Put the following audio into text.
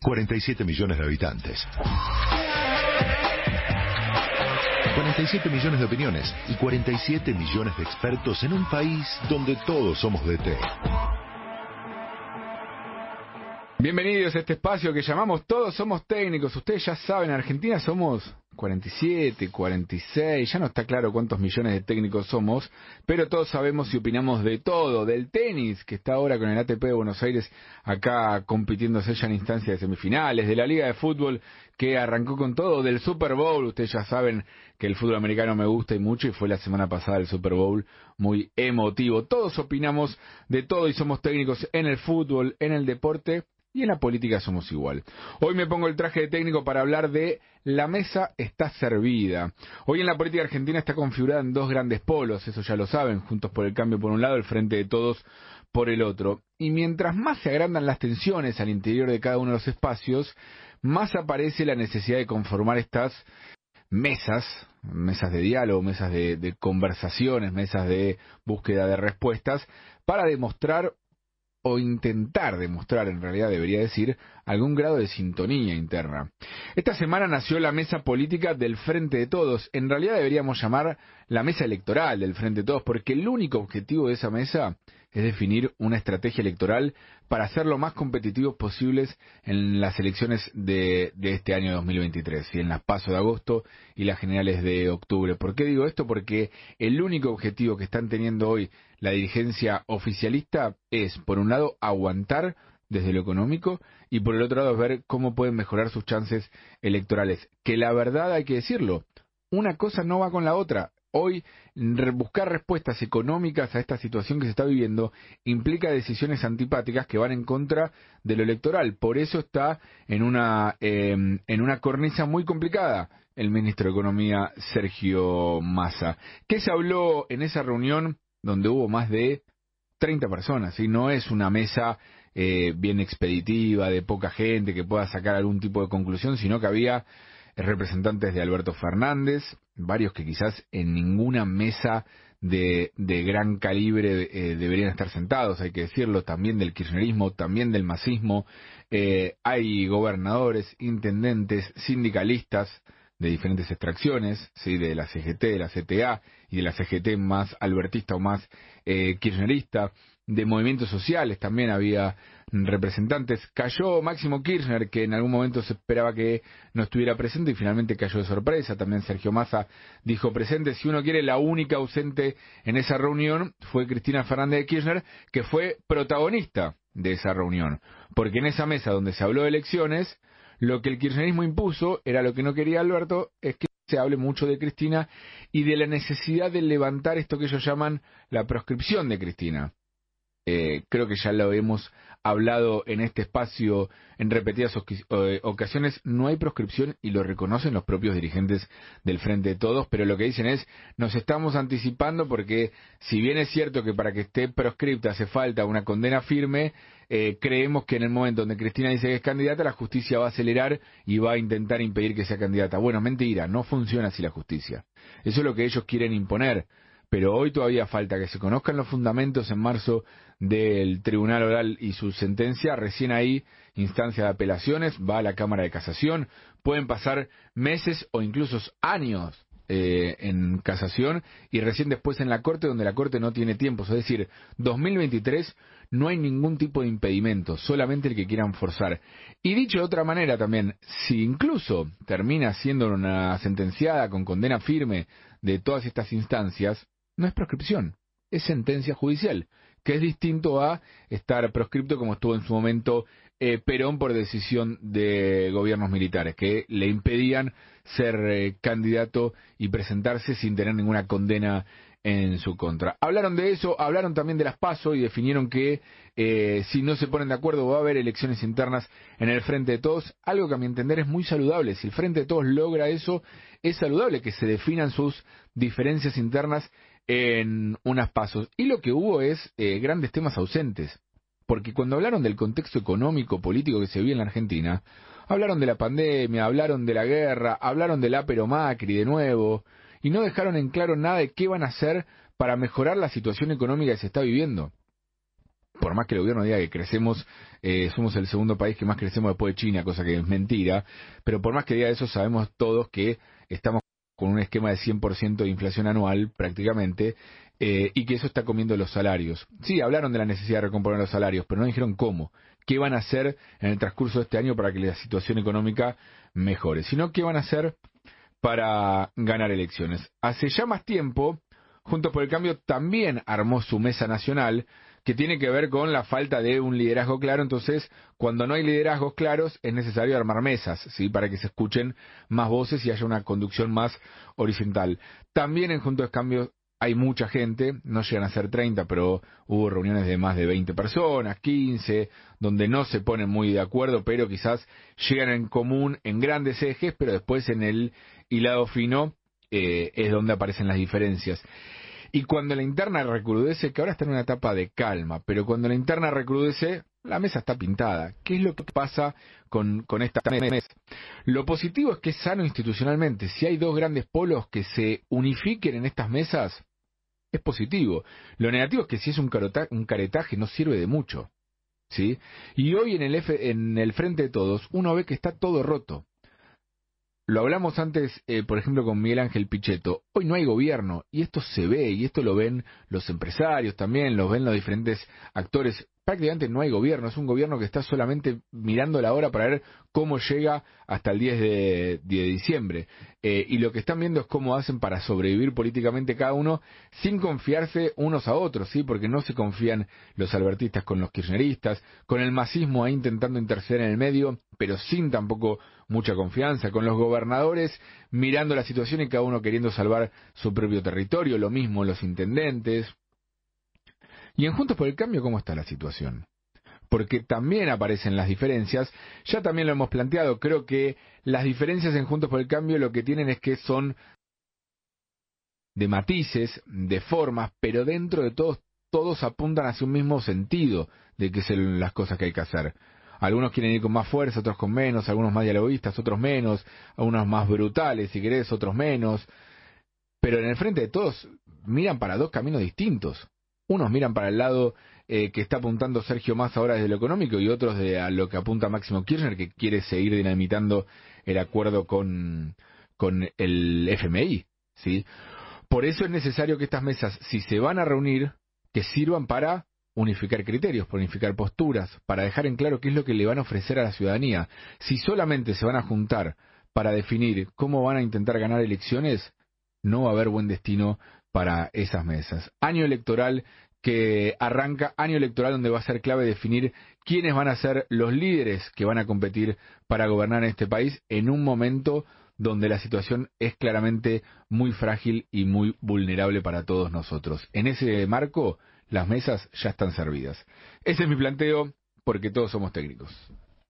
47 millones de habitantes. 47 millones de opiniones y 47 millones de expertos en un país donde todos somos de té. Bienvenidos a este espacio que llamamos Todos Somos Técnicos. Ustedes ya saben, en Argentina somos 47, 46, ya no está claro cuántos millones de técnicos somos, pero todos sabemos y opinamos de todo, del tenis, que está ahora con el ATP de Buenos Aires acá compitiéndose ya en instancias de semifinales, de la Liga de Fútbol que arrancó con todo, del Super Bowl, ustedes ya saben que el fútbol americano me gusta y mucho y fue la semana pasada el Super Bowl muy emotivo. Todos opinamos de todo y somos técnicos en el fútbol, en el deporte y en la política somos igual. Hoy me pongo el traje de técnico para hablar de la mesa está servida. Hoy en la política argentina está configurada en dos grandes polos, eso ya lo saben, juntos por el cambio por un lado, el frente de todos por el otro. Y mientras más se agrandan las tensiones al interior de cada uno de los espacios, más aparece la necesidad de conformar estas mesas, mesas de diálogo, mesas de, de conversaciones, mesas de búsqueda de respuestas, para demostrar o intentar demostrar, en realidad debería decir, algún grado de sintonía interna. Esta semana nació la mesa política del Frente de Todos. En realidad deberíamos llamar la mesa electoral del Frente de Todos, porque el único objetivo de esa mesa es definir una estrategia electoral para ser lo más competitivos posibles en las elecciones de, este año 2023, y en las pasos de agosto y las generales de octubre. ¿Por qué digo esto? Porque el único objetivo que están teniendo hoy la dirigencia oficialista es, por un lado, aguantar desde lo económico y por el otro lado ver cómo pueden mejorar sus chances electorales. Que la verdad hay que decirlo, una cosa no va con la otra. Hoy buscar respuestas económicas a esta situación que se está viviendo implica decisiones antipáticas que van en contra de lo electoral. Por eso está en una, eh, en una cornisa muy complicada el ministro de Economía Sergio Massa. ¿Qué se habló en esa reunión donde hubo más de 30 personas? y No es una mesa eh, bien expeditiva, de poca gente que pueda sacar algún tipo de conclusión, sino que había representantes de Alberto Fernández, varios que quizás en ninguna mesa de, de gran calibre eh, deberían estar sentados, hay que decirlo, también del kirchnerismo, también del masismo, eh, hay gobernadores, intendentes, sindicalistas de diferentes extracciones, ¿sí? de la CGT, de la CTA y de la CGT más albertista o más eh, kirchnerista, de movimientos sociales también había representantes. Cayó Máximo Kirchner, que en algún momento se esperaba que no estuviera presente y finalmente cayó de sorpresa. También Sergio Massa dijo presente. Si uno quiere, la única ausente en esa reunión fue Cristina Fernández de Kirchner, que fue protagonista de esa reunión. Porque en esa mesa donde se habló de elecciones, lo que el kirchnerismo impuso era lo que no quería Alberto, es que se hable mucho de Cristina y de la necesidad de levantar esto que ellos llaman la proscripción de Cristina. Eh, creo que ya lo hemos hablado en este espacio en repetidas eh, ocasiones, no hay proscripción y lo reconocen los propios dirigentes del Frente de Todos, pero lo que dicen es, nos estamos anticipando porque si bien es cierto que para que esté proscripta hace falta una condena firme, eh, creemos que en el momento donde Cristina dice que es candidata, la justicia va a acelerar y va a intentar impedir que sea candidata. Bueno, mentira, no funciona así la justicia. Eso es lo que ellos quieren imponer pero hoy todavía falta que se conozcan los fundamentos en marzo del Tribunal Oral y su sentencia, recién ahí, instancia de apelaciones, va a la Cámara de Casación, pueden pasar meses o incluso años eh, en casación y recién después en la Corte donde la Corte no tiene tiempo, es decir, 2023 no hay ningún tipo de impedimento, solamente el que quieran forzar. Y dicho de otra manera también, si incluso termina siendo una sentenciada con condena firme de todas estas instancias, no es proscripción, es sentencia judicial, que es distinto a estar proscripto como estuvo en su momento eh, Perón por decisión de gobiernos militares, que le impedían ser eh, candidato y presentarse sin tener ninguna condena en su contra. Hablaron de eso, hablaron también de las PASO y definieron que eh, si no se ponen de acuerdo va a haber elecciones internas en el Frente de Todos, algo que a mi entender es muy saludable. Si el Frente de Todos logra eso, es saludable que se definan sus diferencias internas en unas pasos. Y lo que hubo es eh, grandes temas ausentes. Porque cuando hablaron del contexto económico, político que se vive en la Argentina, hablaron de la pandemia, hablaron de la guerra, hablaron del Apero Macri de nuevo, y no dejaron en claro nada de qué van a hacer para mejorar la situación económica que se está viviendo. por más que el gobierno diga que crecemos, eh, somos el segundo país que más crecemos después de China, cosa que es mentira, pero por más que diga eso, sabemos todos que estamos con un esquema de 100% de inflación anual prácticamente, eh, y que eso está comiendo los salarios. Sí, hablaron de la necesidad de recomponer los salarios, pero no dijeron cómo, qué van a hacer en el transcurso de este año para que la situación económica mejore, sino qué van a hacer para ganar elecciones. Hace ya más tiempo, Juntos por el Cambio también armó su mesa nacional, que tiene que ver con la falta de un liderazgo claro. Entonces, cuando no hay liderazgos claros, es necesario armar mesas, ¿sí? Para que se escuchen más voces y haya una conducción más horizontal. También en Juntos Cambio hay mucha gente, no llegan a ser 30, pero hubo reuniones de más de 20 personas, 15, donde no se ponen muy de acuerdo, pero quizás llegan en común en grandes ejes, pero después en el hilado fino eh, es donde aparecen las diferencias. Y cuando la interna recrudece, que ahora está en una etapa de calma, pero cuando la interna recrudece, la mesa está pintada. ¿Qué es lo que pasa con, con esta mesa? Lo positivo es que es sano institucionalmente. Si hay dos grandes polos que se unifiquen en estas mesas, es positivo. Lo negativo es que si es un, un caretaje no sirve de mucho. ¿sí? Y hoy en el, en el frente de todos uno ve que está todo roto. Lo hablamos antes, eh, por ejemplo, con Miguel Ángel Pichetto. Hoy no hay gobierno y esto se ve y esto lo ven los empresarios también, lo ven los diferentes actores prácticamente no hay gobierno, es un gobierno que está solamente mirando la hora para ver cómo llega hasta el 10 de, diciembre. Eh, y lo que están viendo es cómo hacen para sobrevivir políticamente cada uno sin confiarse unos a otros, ¿sí? Porque no se confían los albertistas con los kirchneristas, con el masismo ahí intentando interceder en el medio, pero sin tampoco mucha confianza, con los gobernadores mirando la situación y cada uno queriendo salvar su propio territorio, lo mismo los intendentes, y en Juntos por el Cambio, ¿cómo está la situación? Porque también aparecen las diferencias. Ya también lo hemos planteado. Creo que las diferencias en Juntos por el Cambio lo que tienen es que son de matices, de formas, pero dentro de todos, todos apuntan hacia un mismo sentido de que son las cosas que hay que hacer. Algunos quieren ir con más fuerza, otros con menos, algunos más dialoguistas, otros menos, algunos más brutales, si querés, otros menos. Pero en el frente de todos miran para dos caminos distintos. Unos miran para el lado eh, que está apuntando Sergio Massa ahora desde lo económico y otros de a lo que apunta Máximo Kirchner, que quiere seguir dinamitando el acuerdo con, con el FMI. ¿sí? Por eso es necesario que estas mesas, si se van a reunir, que sirvan para unificar criterios, unificar posturas, para dejar en claro qué es lo que le van a ofrecer a la ciudadanía. Si solamente se van a juntar para definir cómo van a intentar ganar elecciones, no va a haber buen destino para esas mesas. Año electoral que arranca, año electoral donde va a ser clave definir quiénes van a ser los líderes que van a competir para gobernar en este país en un momento donde la situación es claramente muy frágil y muy vulnerable para todos nosotros. En ese marco, las mesas ya están servidas. Ese es mi planteo porque todos somos técnicos.